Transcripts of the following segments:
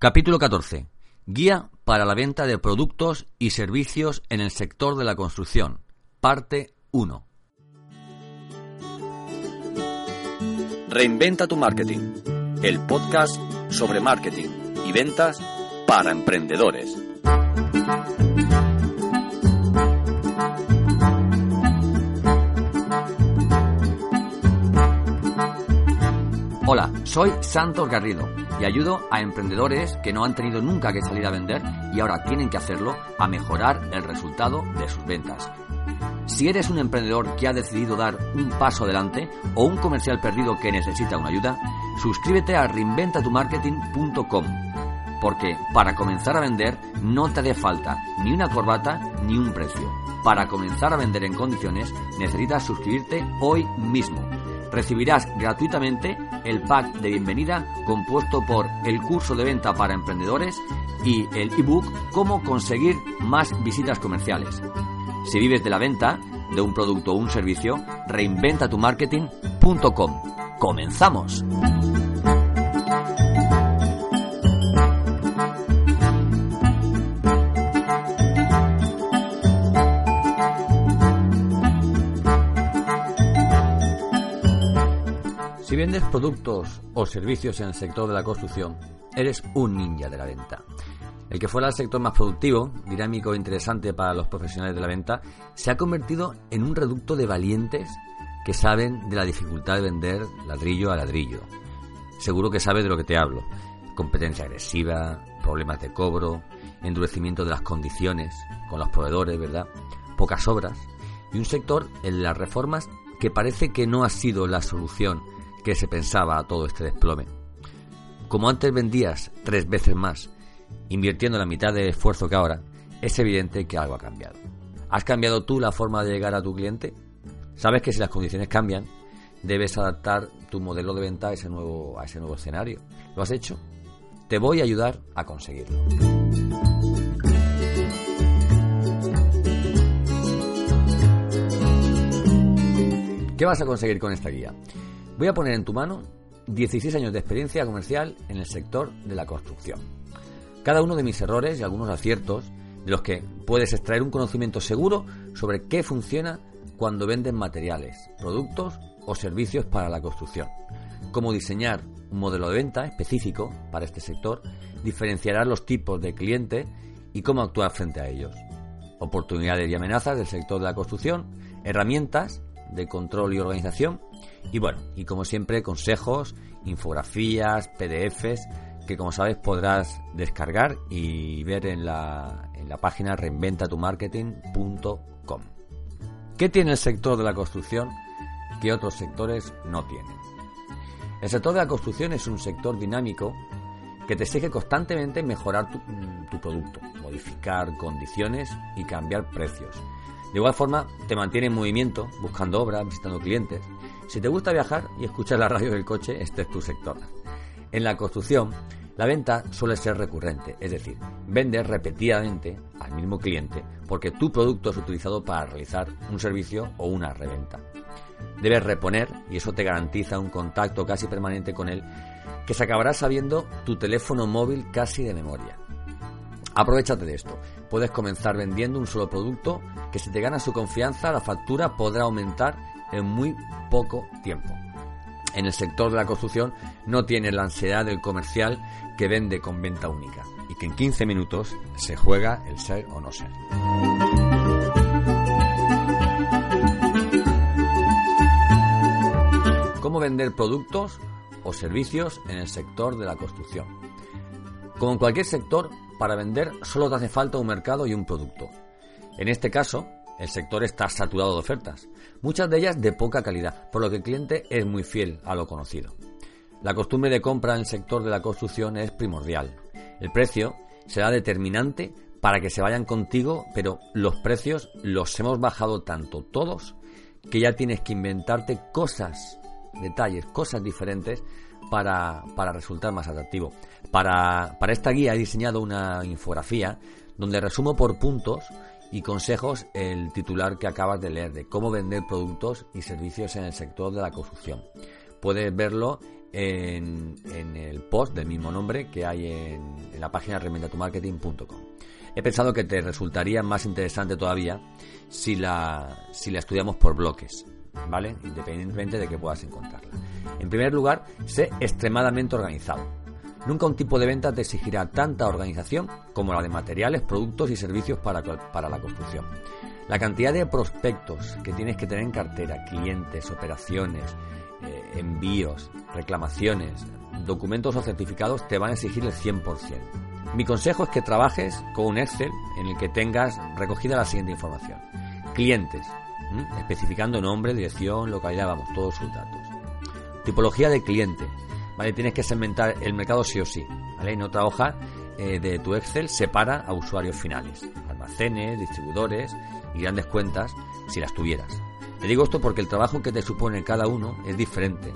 Capítulo 14. Guía para la venta de productos y servicios en el sector de la construcción. Parte 1. Reinventa tu marketing. El podcast sobre marketing y ventas para emprendedores. Soy Santos Garrido y ayudo a emprendedores que no han tenido nunca que salir a vender y ahora tienen que hacerlo a mejorar el resultado de sus ventas. Si eres un emprendedor que ha decidido dar un paso adelante o un comercial perdido que necesita una ayuda, suscríbete a reinventatumarketing.com porque para comenzar a vender no te hace falta ni una corbata ni un precio. Para comenzar a vender en condiciones necesitas suscribirte hoy mismo recibirás gratuitamente el pack de bienvenida compuesto por el curso de venta para emprendedores y el ebook Cómo conseguir más visitas comerciales. Si vives de la venta de un producto o un servicio, reinventatumarketing.com. ¡Comenzamos! Vendes productos o servicios en el sector de la construcción, eres un ninja de la venta. El que fuera el sector más productivo, dinámico e interesante para los profesionales de la venta, se ha convertido en un reducto de valientes que saben de la dificultad de vender ladrillo a ladrillo. Seguro que sabes de lo que te hablo. Competencia agresiva, problemas de cobro, endurecimiento de las condiciones con los proveedores, ¿verdad? Pocas obras y un sector en las reformas que parece que no ha sido la solución que se pensaba a todo este desplome. Como antes vendías tres veces más, invirtiendo la mitad de esfuerzo que ahora, es evidente que algo ha cambiado. ¿Has cambiado tú la forma de llegar a tu cliente? Sabes que si las condiciones cambian, debes adaptar tu modelo de venta a ese nuevo, a ese nuevo escenario. ¿Lo has hecho? Te voy a ayudar a conseguirlo. ¿Qué vas a conseguir con esta guía? Voy a poner en tu mano 16 años de experiencia comercial en el sector de la construcción. Cada uno de mis errores y algunos aciertos de los que puedes extraer un conocimiento seguro sobre qué funciona cuando venden materiales, productos o servicios para la construcción. Cómo diseñar un modelo de venta específico para este sector, diferenciarás los tipos de clientes y cómo actuar frente a ellos. Oportunidades y amenazas del sector de la construcción, herramientas de control y organización y bueno, y como siempre, consejos, infografías, PDFs que como sabes podrás descargar y ver en la, en la página reinventatumarketing.com. ¿Qué tiene el sector de la construcción que otros sectores no tienen? El sector de la construcción es un sector dinámico que te exige constantemente mejorar tu, tu producto, modificar condiciones y cambiar precios. De igual forma, te mantiene en movimiento, buscando obras, visitando clientes. Si te gusta viajar y escuchar la radio del coche, este es tu sector. En la construcción, la venta suele ser recurrente, es decir, vendes repetidamente al mismo cliente porque tu producto es utilizado para realizar un servicio o una reventa. Debes reponer, y eso te garantiza un contacto casi permanente con él, que se acabará sabiendo tu teléfono móvil casi de memoria. Aprovechate de esto. Puedes comenzar vendiendo un solo producto que si te gana su confianza, la factura podrá aumentar en muy poco tiempo. En el sector de la construcción no tiene la ansiedad del comercial que vende con venta única y que en 15 minutos se juega el ser o no ser. ¿Cómo vender productos o servicios en el sector de la construcción? Como en cualquier sector, para vender solo te hace falta un mercado y un producto. En este caso, el sector está saturado de ofertas, muchas de ellas de poca calidad, por lo que el cliente es muy fiel a lo conocido. La costumbre de compra en el sector de la construcción es primordial. El precio será determinante para que se vayan contigo, pero los precios los hemos bajado tanto todos que ya tienes que inventarte cosas, detalles, cosas diferentes para, para resultar más atractivo. Para, para esta guía he diseñado una infografía donde resumo por puntos y consejos el titular que acabas de leer de cómo vender productos y servicios en el sector de la construcción. Puedes verlo en, el post del mismo nombre que hay en, la página reinventatumarketing.com. He pensado que te resultaría más interesante todavía si la, si la estudiamos por bloques, ¿vale? Independientemente de que puedas encontrarla. En primer lugar, sé extremadamente organizado. Nunca un tipo de venta te exigirá tanta organización como la de materiales, productos y servicios para, para la construcción. La cantidad de prospectos que tienes que tener en cartera, clientes, operaciones, eh, envíos, reclamaciones, documentos o certificados te van a exigir el 100%. Mi consejo es que trabajes con un Excel en el que tengas recogida la siguiente información. Clientes, especificando nombre, dirección, localidad, vamos, todos sus datos. Tipología de cliente, ¿vale? Tienes que segmentar el mercado sí o sí, ¿vale? En otra hoja eh, de tu Excel separa a usuarios finales, almacenes, distribuidores y grandes cuentas si las tuvieras. Te digo esto porque el trabajo que te supone cada uno es diferente.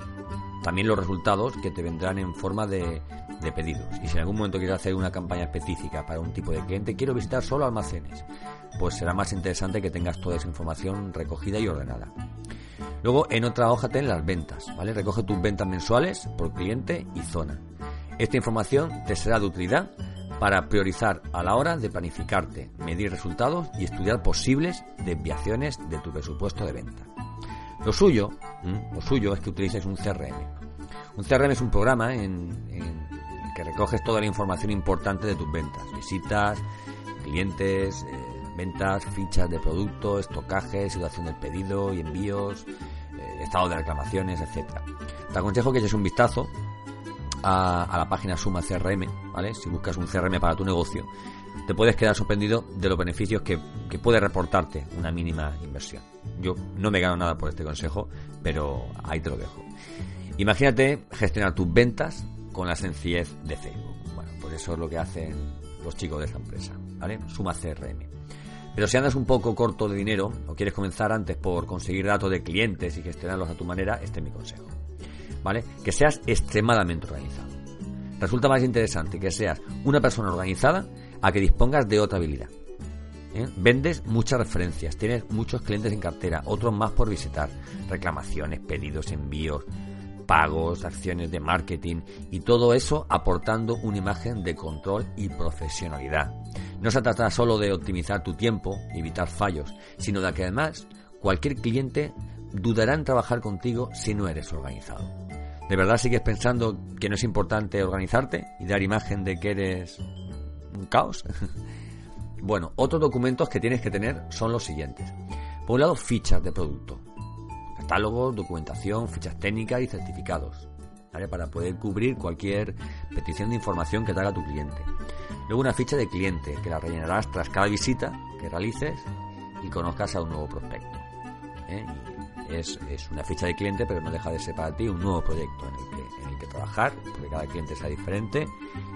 También los resultados que te vendrán en forma de, de pedidos. Y si en algún momento quieres hacer una campaña específica para un tipo de cliente, quiero visitar solo almacenes, pues será más interesante que tengas toda esa información recogida y ordenada. Luego en otra hoja ten las ventas, ¿vale? Recoge tus ventas mensuales por cliente y zona. Esta información te será de utilidad para priorizar a la hora de planificarte, medir resultados y estudiar posibles desviaciones de tu presupuesto de venta. Lo suyo, lo suyo es que utilices un CRM. Un CRM es un programa en, el que recoges toda la información importante de tus ventas, visitas, clientes, eh, ventas, fichas de producto, estocaje, situación del pedido y envíos, eh, estado de reclamaciones, etcétera. Te aconsejo que eches un vistazo a, la página Suma CRM, ¿vale? Si buscas un CRM para tu negocio, te puedes quedar sorprendido de los beneficios que, que puede reportarte una mínima inversión. Yo no me gano nada por este consejo, pero ahí te lo dejo. Imagínate gestionar tus ventas con la sencillez de Facebook. Bueno, pues eso es lo que hacen los chicos de esta empresa, ¿vale? Suma CRM. Pero si andas un poco corto de dinero o quieres comenzar antes por conseguir datos de clientes y gestionarlos a tu manera, este es mi consejo. ¿Vale? Que seas extremadamente organizado. Resulta más interesante que seas una persona organizada a que dispongas de otra habilidad. ¿Eh? Vendes muchas referencias, tienes muchos clientes en cartera, otros más por visitar, reclamaciones, pedidos, envíos, pagos, acciones de marketing y todo eso aportando una imagen de control y profesionalidad. No se trata solo de optimizar tu tiempo y evitar fallos, sino de que además cualquier cliente dudará en trabajar contigo si no eres organizado. ¿De verdad sigues pensando que no es importante organizarte y dar imagen de que eres un caos? bueno, otros documentos que tienes que tener son los siguientes. Por un lado, fichas de producto catálogos, documentación, fichas técnicas y certificados, para poder cubrir cualquier petición de información que te haga tu cliente. Luego una ficha de cliente que la rellenarás tras cada visita que realices y conozcas a un nuevo prospecto. ¿eh? es, una ficha de cliente, pero no deja de ser para ti un nuevo proyecto en el que, trabajar, porque cada cliente sea diferente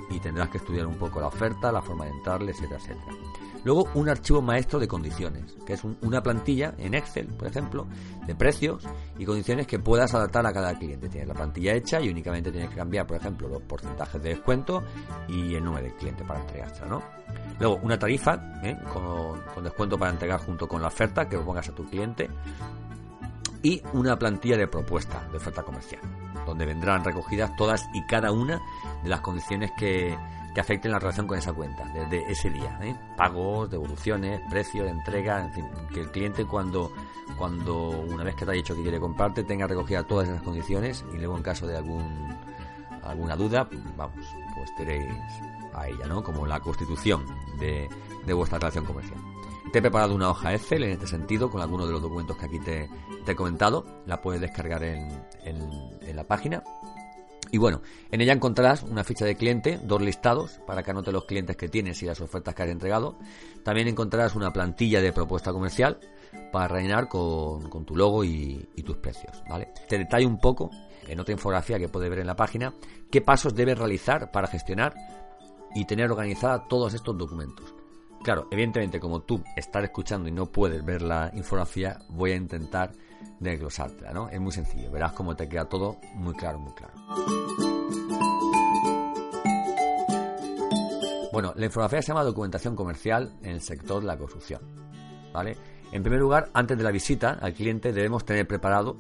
y tendrás que estudiar un poco la oferta, la forma de entrarle, etcétera, etcétera. Luego un archivo maestro de condiciones, que es una plantilla en Excel, por ejemplo, de precios y condiciones que puedas adaptar a cada cliente. Tienes la plantilla hecha y únicamente tienes que cambiar, por ejemplo, los porcentajes de descuento y el número del cliente para entregársela, ¿no? Luego una tarifa ¿eh? con, con descuento para entregar junto con la oferta que pongas a tu cliente y una plantilla de propuesta de oferta comercial, donde vendrán recogidas todas y cada una de las condiciones que, que afecten la relación con esa cuenta desde ese día. ¿eh? Pagos, devoluciones, precio de entrega, en fin, que el cliente cuando, cuando una vez que te ha dicho que quiere comprarte tenga recogida todas esas condiciones y luego en caso de algún alguna duda, vamos, pues tenéis a ella, ¿no? Como la constitución de, de vuestra relación comercial. Te he preparado una hoja Excel en este sentido con algunos de los documentos que aquí te, he comentado. La puedes descargar en, en la página y bueno, en ella encontrarás una ficha de cliente, dos listados para que anote los clientes que tienes y las ofertas que has entregado. También encontrarás una plantilla de propuesta comercial para rellenar con, tu logo y, tus precios. ¿vale? Te detallo un poco en otra infografía que puedes ver en la página qué pasos debes realizar para gestionar y tener organizada todos estos documentos. Claro, evidentemente como tú estás escuchando y no puedes ver la infografía, voy a intentar desglosártela, ¿no? Es muy sencillo, verás cómo te queda todo muy claro, muy claro. Bueno, la infografía se llama documentación comercial en el sector de la construcción, ¿vale? En primer lugar, antes de la visita al cliente debemos tener preparado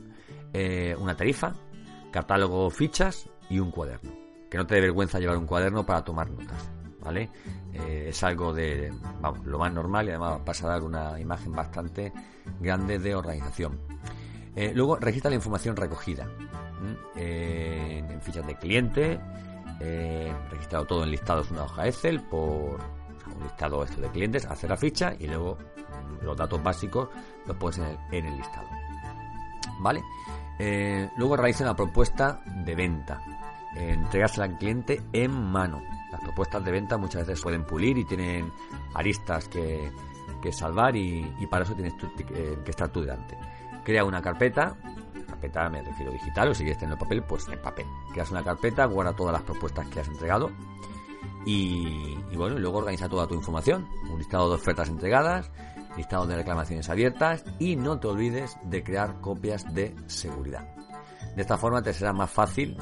eh, una tarifa, catálogo, fichas y un cuaderno. Que no te dé vergüenza llevar un cuaderno para tomar notas, Eh, es algo de, lo más normal y además vas a dar una imagen bastante grande de organización. Eh, luego registra la información recogida en fichas de cliente, registrado todo en listados, una hoja Excel por un listado esto de clientes, hacer la ficha y luego mm, los datos básicos los puedes en en el listado. ¿Vale? Eh, luego realiza una propuesta de venta. Eh, entregársela al cliente en mano. Las propuestas de venta muchas veces pueden pulir y tienen aristas que, salvar y, para eso tienes que estar tú delante. Crea una carpeta, carpeta me refiero digital o si quieres tener papel, pues en papel. Creas una carpeta, guarda todas las propuestas que has entregado y, y bueno, y luego organiza toda tu información. Un listado de ofertas entregadas, listado de reclamaciones abiertas y no te olvides de crear copias de seguridad. De esta forma te será más fácil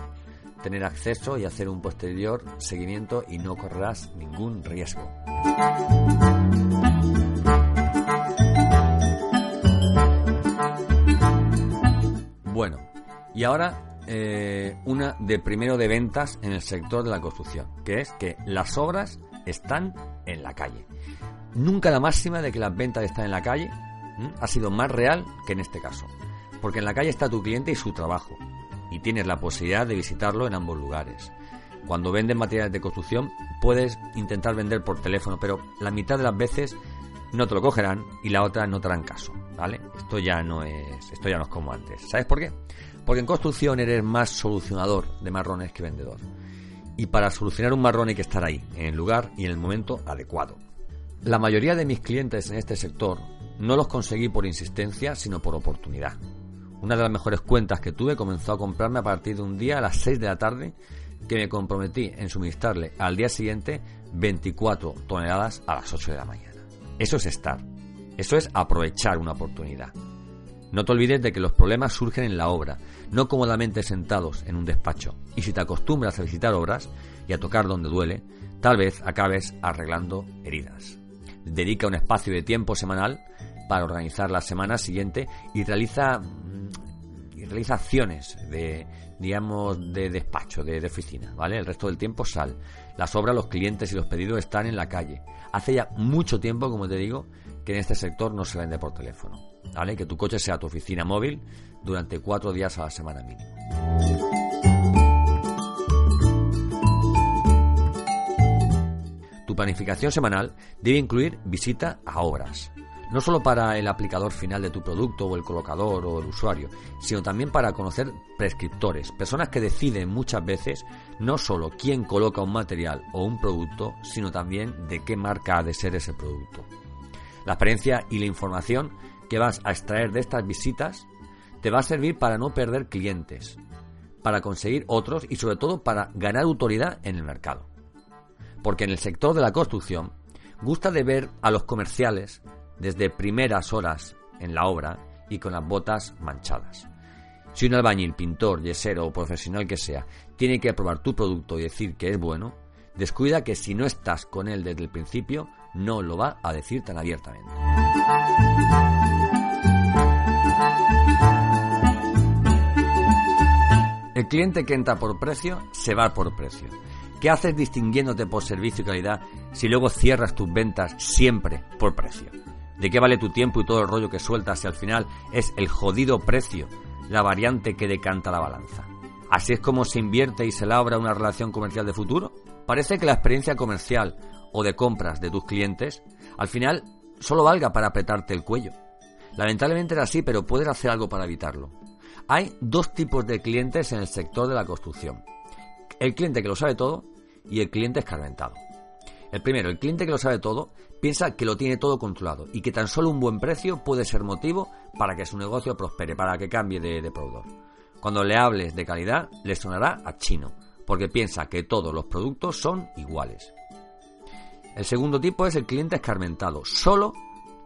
tener acceso y hacer un posterior seguimiento y no correrás ningún riesgo. Bueno, y ahora eh, una de primero de ventas en el sector de la construcción, que es que las obras están en la calle. Nunca la máxima de que las ventas están en la calle ha sido más real que en este caso. Porque en la calle está tu cliente y su trabajo. Y tienes la posibilidad de visitarlo en ambos lugares. Cuando vendes materiales de construcción puedes intentar vender por teléfono, pero la mitad de las veces no te lo cogerán y la otra no te harán caso, ¿vale? Esto ya no es, esto ya no es como antes. ¿Sabes por qué? Porque en construcción eres más solucionador de marrones que vendedor. Y para solucionar un marrón hay que estar ahí, en el lugar y en el momento adecuado. La mayoría de mis clientes en este sector no los conseguí por insistencia, sino por oportunidad. Una de las mejores cuentas que tuve comenzó a comprarme a partir de un día a las 6 de la tarde que me comprometí en suministrarle al día siguiente 24 toneladas a las 8 de la mañana. Eso es estar. Eso es aprovechar una oportunidad. No te olvides de que los problemas surgen en la obra, no cómodamente sentados en un despacho. Y si te acostumbras a visitar obras y a tocar donde duele, tal vez acabes arreglando heridas dedica un espacio de tiempo semanal para organizar la semana siguiente y realiza y realiza acciones de digamos de despacho de, oficina vale el resto del tiempo sal. Las obras los clientes y los pedidos están en la calle. Hace ya mucho tiempo como te digo que en este sector no se vende por teléfono vale que tu coche sea tu oficina móvil durante cuatro días a la semana mínimo. Planificación semanal debe incluir visita a obras, no solo para el aplicador final de tu producto o el colocador o el usuario, sino también para conocer prescriptores, personas que deciden muchas veces no solo quién coloca un material o un producto, sino también de qué marca ha de ser ese producto. La experiencia y la información que vas a extraer de estas visitas te va a servir para no perder clientes, para conseguir otros y sobre todo para ganar autoridad en el mercado porque en el sector de la construcción gusta de ver a los comerciales desde primeras horas en la obra y con las botas manchadas. Si un albañil, pintor, yesero o profesional que sea tiene que probar tu producto y decir que es bueno, descuida que si no estás con él desde el principio, no lo va a decir tan abiertamente. El cliente que entra por precio se va por precio. ¿Qué haces distinguiéndote por servicio y calidad si luego cierras tus ventas siempre por precio? ¿De qué vale tu tiempo y todo el rollo que sueltas si al final es el jodido precio la variante que decanta la balanza? ¿Así es como se invierte y se labra una relación comercial de futuro? Parece que la experiencia comercial o de compras de tus clientes al final solo valga para apretarte el cuello. Lamentablemente era así, pero puedes hacer algo para evitarlo. Hay dos tipos de clientes en el sector de la construcción. El cliente que lo sabe todo y el cliente escarmentado. El primero, el cliente que lo sabe todo, piensa que lo tiene todo controlado y que tan solo un buen precio puede ser motivo para que su negocio prospere, para que cambie de, de proveedor. Cuando le hables de calidad, le sonará a chino, porque piensa que todos los productos son iguales. El segundo tipo es el cliente escarmentado. Solo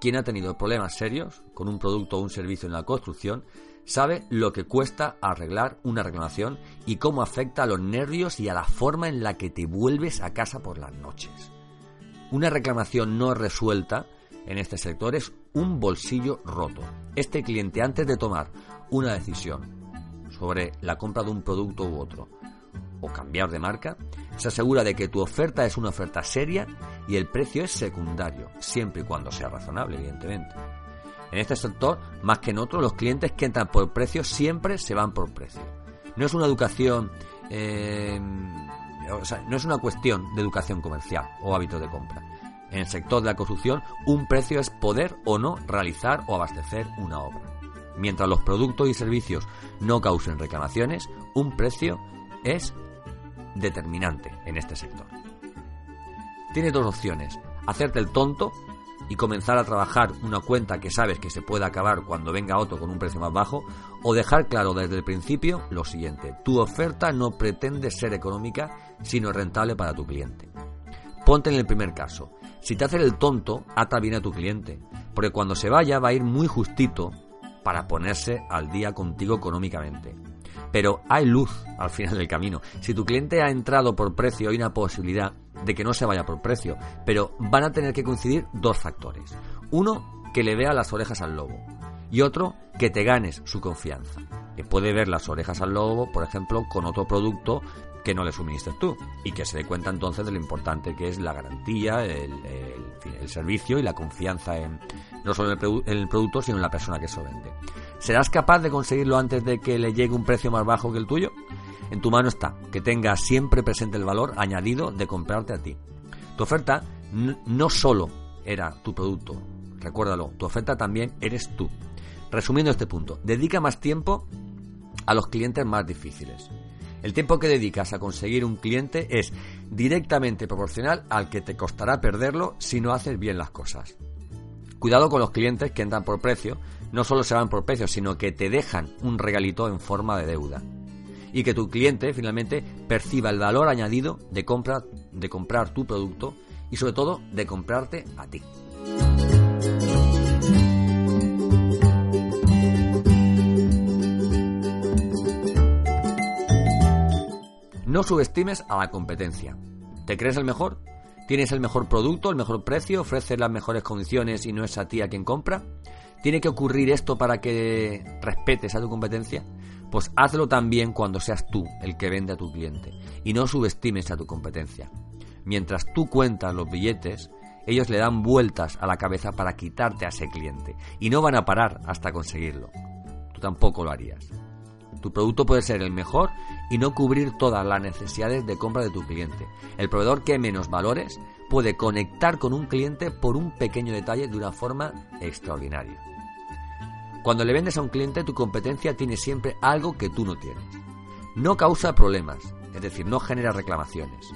quien ha tenido problemas serios con un producto o un servicio en la construcción sabe lo que cuesta arreglar una reclamación y cómo afecta a los nervios y a la forma en la que te vuelves a casa por las noches. Una reclamación no resuelta en este sector es un bolsillo roto. Este cliente antes de tomar una decisión sobre la compra de un producto u otro o cambiar de marca, se asegura de que tu oferta es una oferta seria y el precio es secundario, siempre y cuando sea razonable, evidentemente. En este sector, más que en otros, los clientes que entran por precio siempre se van por precio. No es una educación, eh, no es una cuestión de educación comercial o hábito de compra. En el sector de la construcción, un precio es poder o no realizar o abastecer una obra. Mientras los productos y servicios no causen reclamaciones, un precio es determinante en este sector. Tienes dos opciones, hacerte el tonto y comenzar a trabajar una cuenta que sabes que se puede acabar cuando venga otro con un precio más bajo, o dejar claro desde el principio lo siguiente, tu oferta no pretende ser económica, sino rentable para tu cliente. Ponte en el primer caso, si te haces el tonto, ata bien a tu cliente, porque cuando se vaya va a ir muy justito para ponerse al día contigo económicamente. Pero hay luz al final del camino. Si tu cliente ha entrado por precio, hay una posibilidad de que no se vaya por precio, pero van a tener que coincidir dos factores. Uno, que le vea las orejas al lobo y otro, que te ganes su confianza. Que puede ver las orejas al lobo, por ejemplo, con otro producto que no le suministres tú y que se dé cuenta entonces de lo importante que es la garantía, el, servicio y la confianza en no solo en el, producto, sino en la persona que se vende. ¿Serás capaz de conseguirlo antes de que le llegue un precio más bajo que el tuyo? En tu mano está, que tenga siempre presente el valor añadido de comprarte a ti. Tu oferta no solo era tu producto, recuérdalo, tu oferta también eres tú. Resumiendo este punto, dedica más tiempo a los clientes más difíciles. El tiempo que dedicas a conseguir un cliente es directamente proporcional al que te costará perderlo si no haces bien las cosas. Cuidado con los clientes que entran por precio, no solo se van por precio, sino que te dejan un regalito en forma de deuda. Y que tu cliente finalmente perciba el valor añadido de, compra, de comprar tu producto y sobre todo de comprarte a ti. No subestimes a la competencia. ¿Te crees el mejor? ¿Tienes el mejor producto, el mejor precio, ofreces las mejores condiciones y no es a ti a quien compra? ¿Tiene que ocurrir esto para que respetes a tu competencia? Pues hazlo también cuando seas tú el que vende a tu cliente y no subestimes a tu competencia. Mientras tú cuentas los billetes, ellos le dan vueltas a la cabeza para quitarte a ese cliente y no van a parar hasta conseguirlo. Tú tampoco lo harías. Tu producto puede ser el mejor y no cubrir todas las necesidades de compra de tu cliente. El proveedor que menos valores puede conectar con un cliente por un pequeño detalle de una forma extraordinaria. Cuando le vendes a un cliente, tu competencia tiene siempre algo que tú no tienes. No causa problemas, es decir, no genera reclamaciones.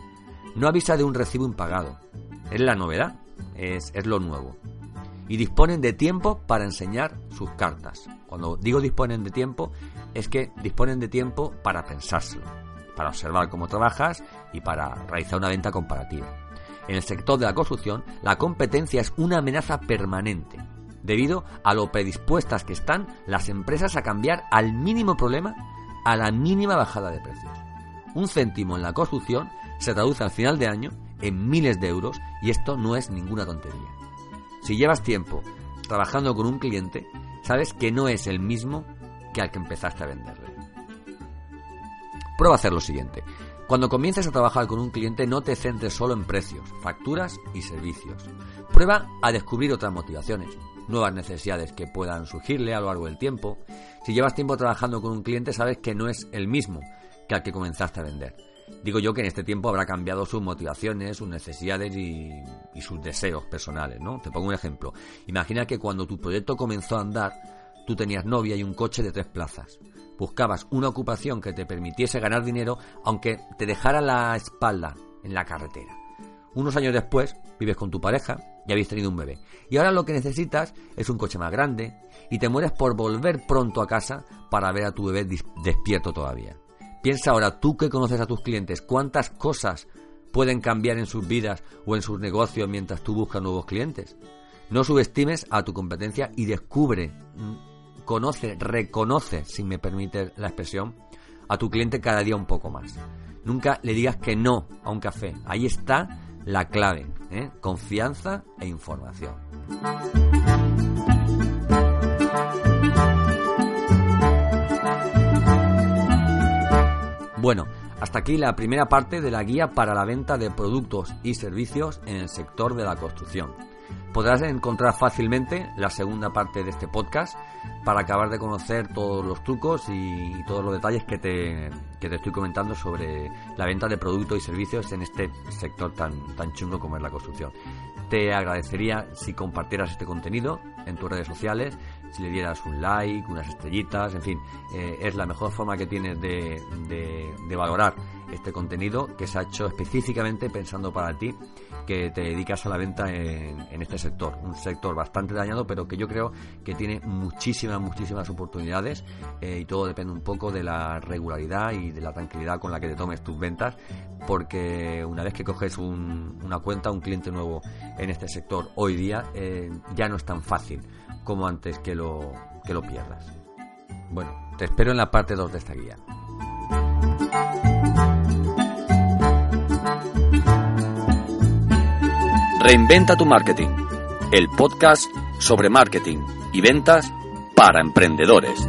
No avisa de un recibo impagado. Es la novedad, es, es lo nuevo y disponen de tiempo para enseñar sus cartas. Cuando digo disponen de tiempo, es que disponen de tiempo para pensárselo, para observar cómo trabajas y para realizar una venta comparativa. En el sector de la construcción, la competencia es una amenaza permanente, debido a lo predispuestas que están las empresas a cambiar al mínimo problema a la mínima bajada de precios. Un céntimo en la construcción se traduce al final de año en miles de euros y esto no es ninguna tontería. Si llevas tiempo trabajando con un cliente, sabes que no es el mismo que al que empezaste a venderle. Prueba a hacer lo siguiente. Cuando comiences a trabajar con un cliente no te centres solo en precios, facturas y servicios. Prueba a descubrir otras motivaciones, nuevas necesidades que puedan surgirle a lo largo del tiempo. Si llevas tiempo trabajando con un cliente sabes que no es el mismo que al que comenzaste a vender. Digo yo que en este tiempo habrá cambiado sus motivaciones, sus necesidades y, sus deseos personales, ¿no? Te pongo un ejemplo. Imagina que cuando tu proyecto comenzó a andar, tú tenías novia y un coche de tres plazas. Buscabas una ocupación que te permitiese ganar dinero, aunque te dejara la espalda en la carretera. Unos años después, vives con tu pareja y habéis tenido un bebé. Y ahora lo que necesitas es un coche más grande y te mueres por volver pronto a casa para ver a tu bebé despierto todavía. Piensa ahora, tú que conoces a tus clientes, cuántas cosas pueden cambiar en sus vidas o en sus negocios mientras tú buscas nuevos clientes. No subestimes a tu competencia y descubre, mm, conoce, reconoce, si me permite la expresión, a tu cliente cada día un poco más. Nunca le digas que no a un café. Ahí está la clave. ¿eh? Confianza e información. Bueno, hasta aquí la primera parte de la guía para la venta de productos y servicios en el sector de la construcción. Podrás encontrar fácilmente la segunda parte de este podcast para acabar de conocer todos los trucos y todos los detalles que te, que te estoy comentando sobre la venta de productos y servicios en este sector tan, tan chungo como es la construcción. Te agradecería si compartieras este contenido en tus redes sociales, si le dieras un like, unas estrellitas, en fin, eh, es la mejor forma que tienes de, de, valorar este contenido que se ha hecho específicamente pensando para ti que te dedicas a la venta en, este sector. Un sector bastante dañado, pero que yo creo que tiene muchísimas, muchísimas oportunidades eh, y todo depende un poco de la regularidad y de la tranquilidad con la que te tomes tus ventas, porque una vez que coges una cuenta, un cliente nuevo en este sector hoy día, eh, ya no es tan fácil como antes que lo, que lo pierdas. Bueno, te espero en la parte 2 de esta guía. Reinventa tu marketing, el podcast sobre marketing y ventas para emprendedores.